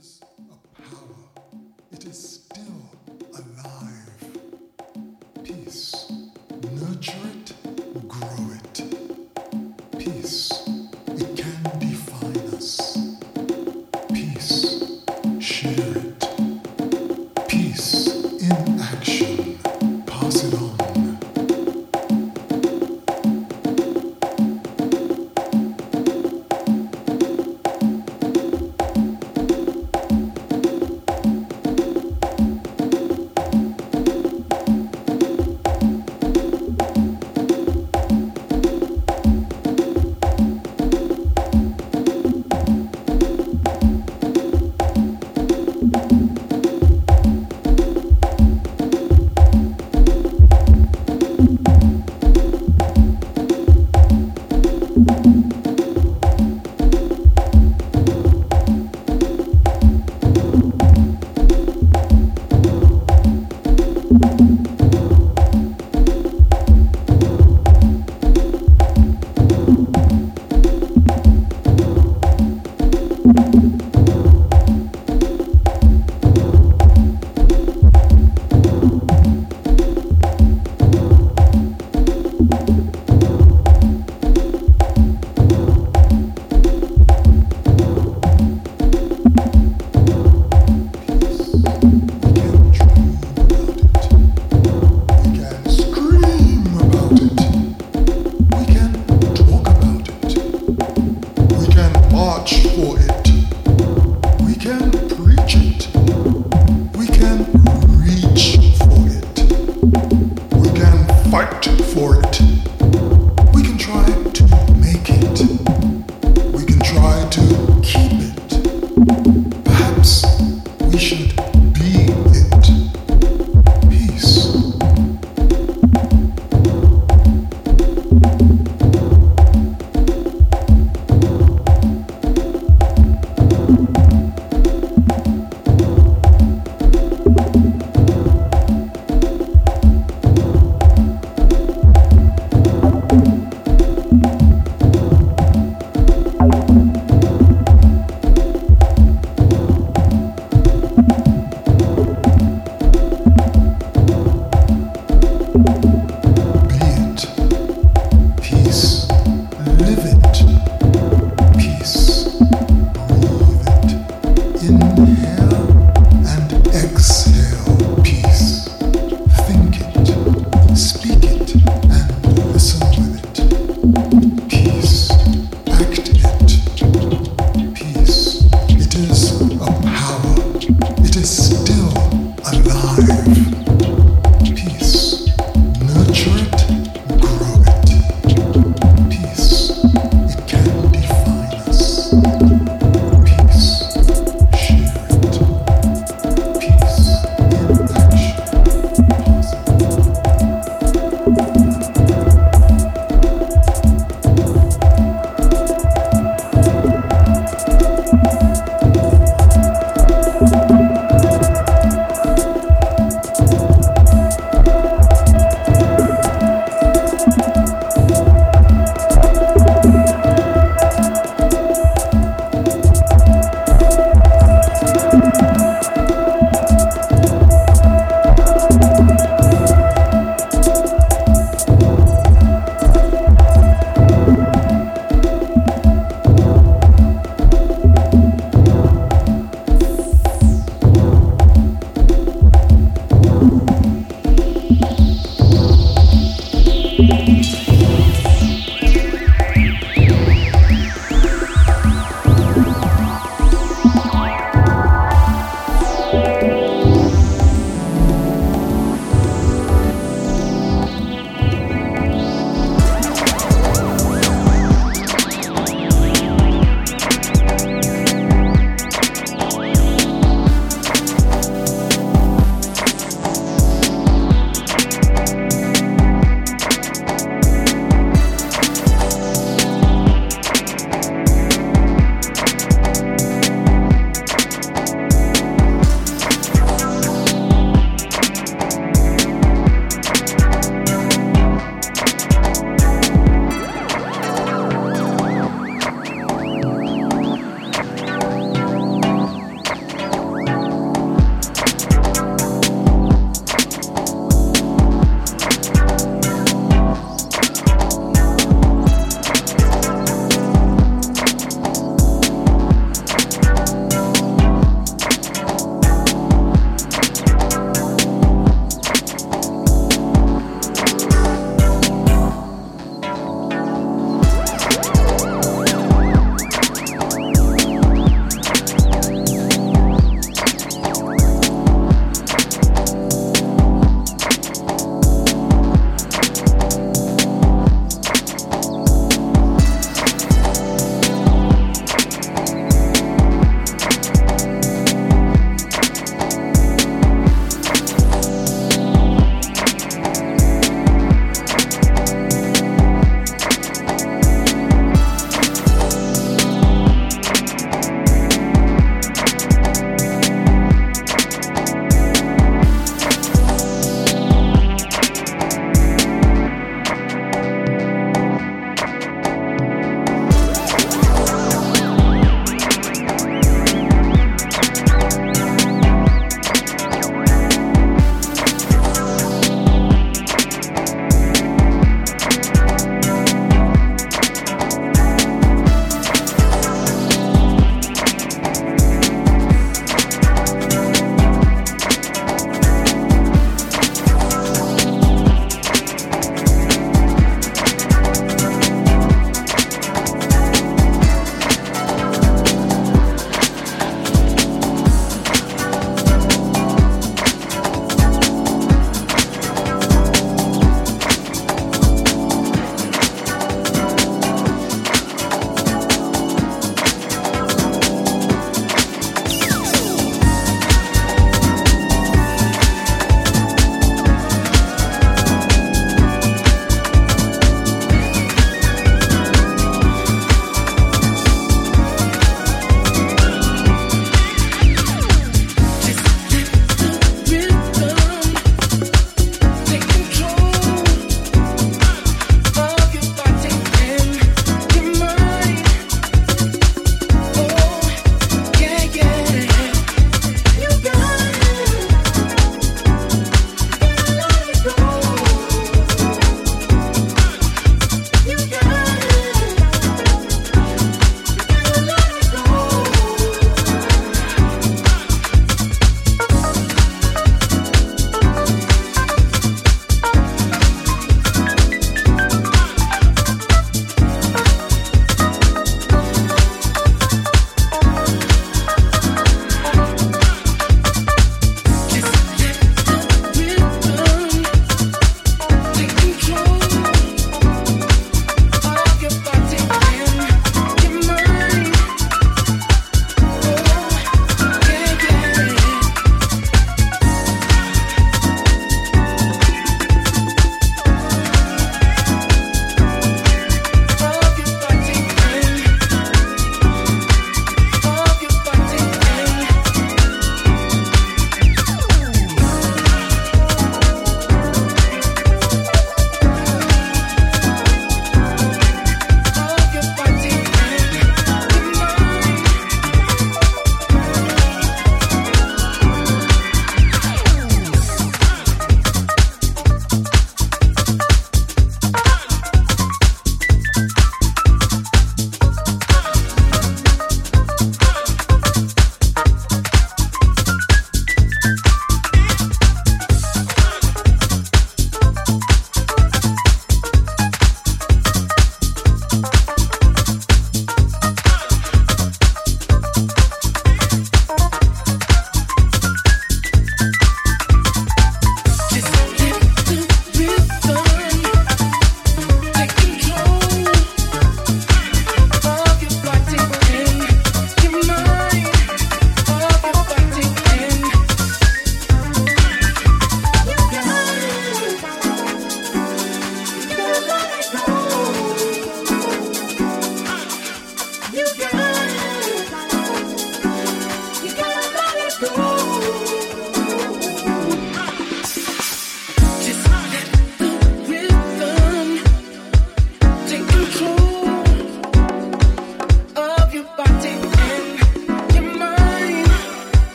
is a power. It is still alive. Peace. Nurture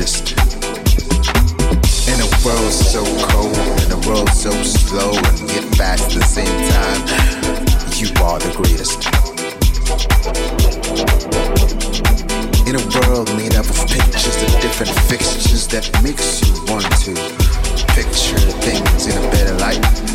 In a world so cold, in a world so slow, and yet fast at the same time, you are the greatest. In a world made up of pictures of different fixtures that makes you want to picture things in a better light.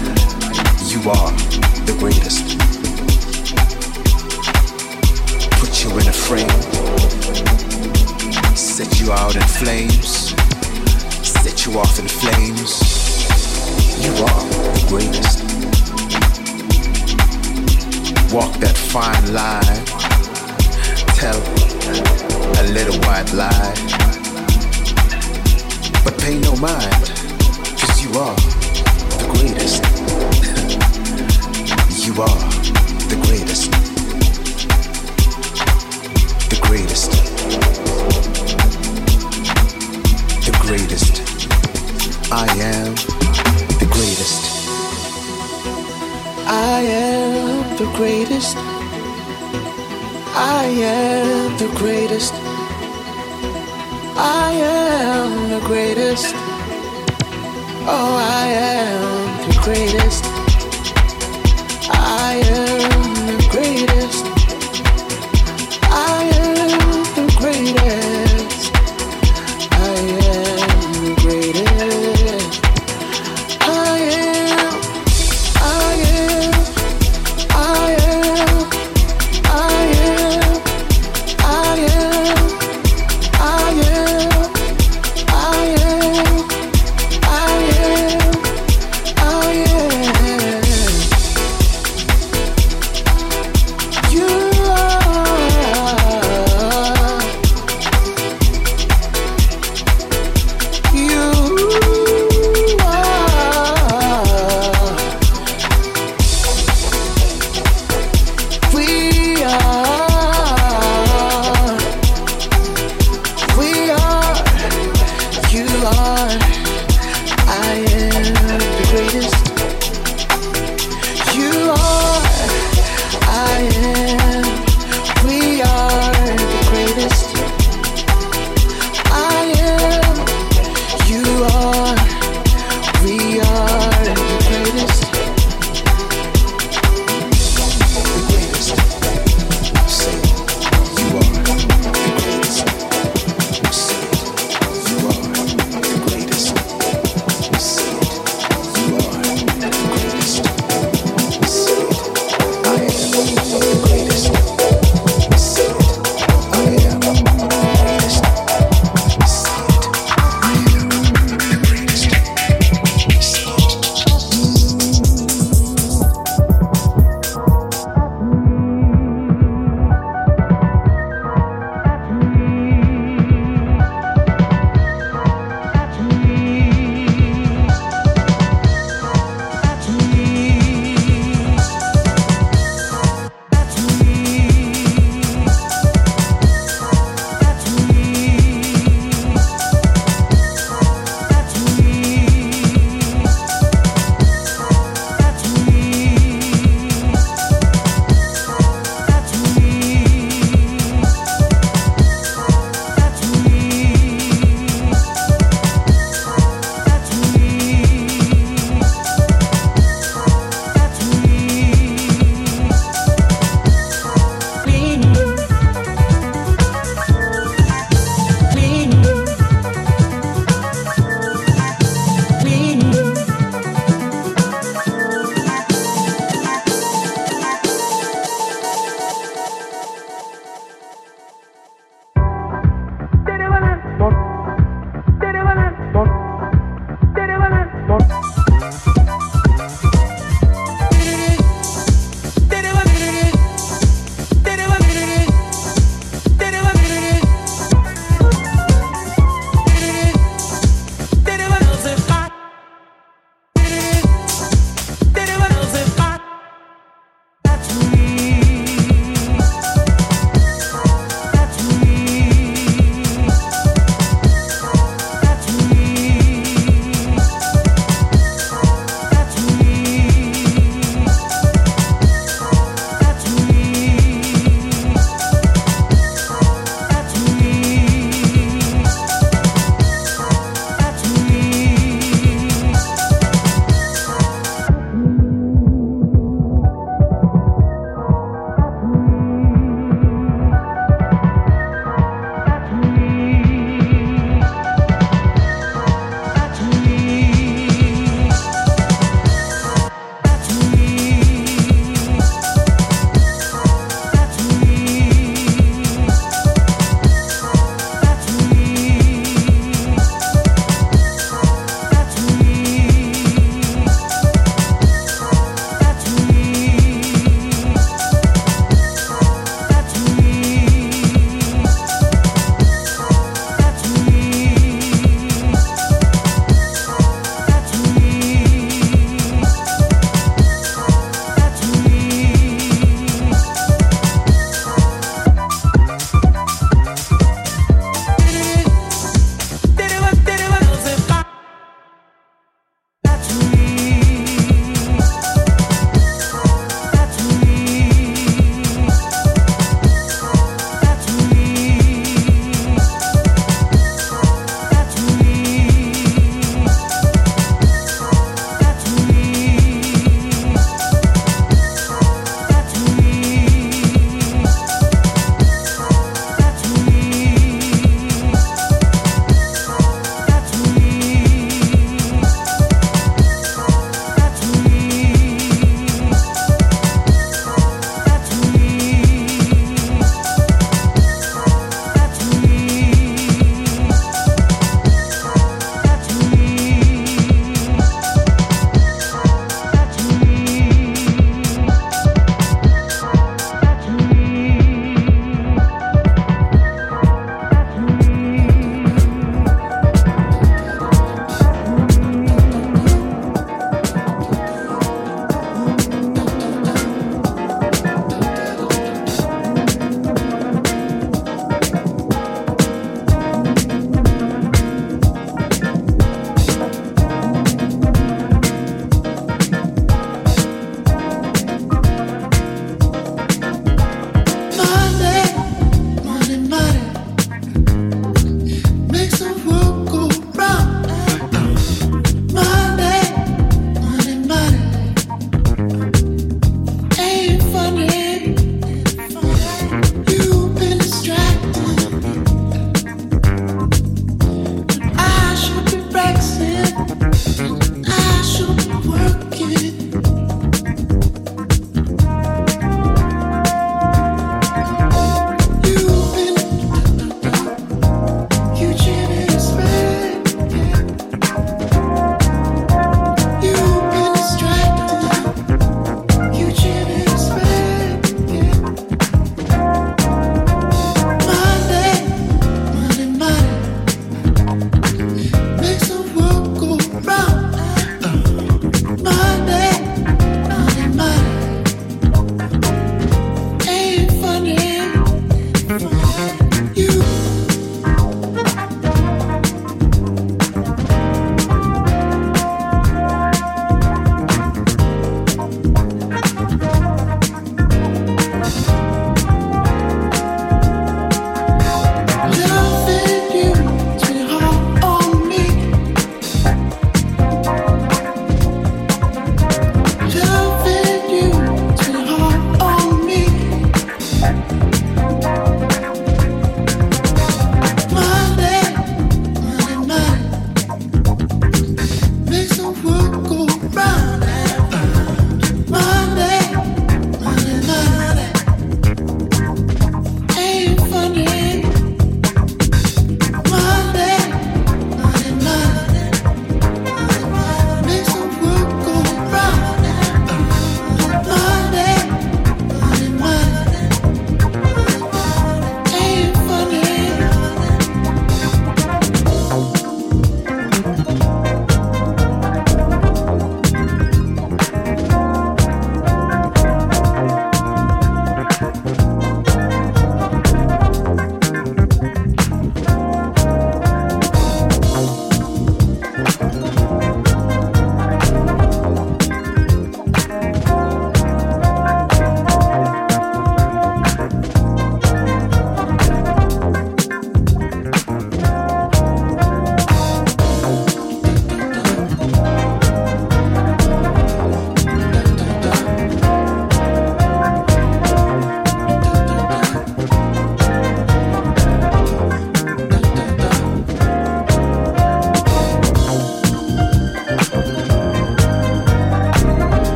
fine line. Tell a little white lie. But pay no mind, cause you are the greatest. you are the greatest. The greatest. The greatest. I am the greatest. I am the greatest. I am the greatest. I am the greatest. Oh, I am the greatest.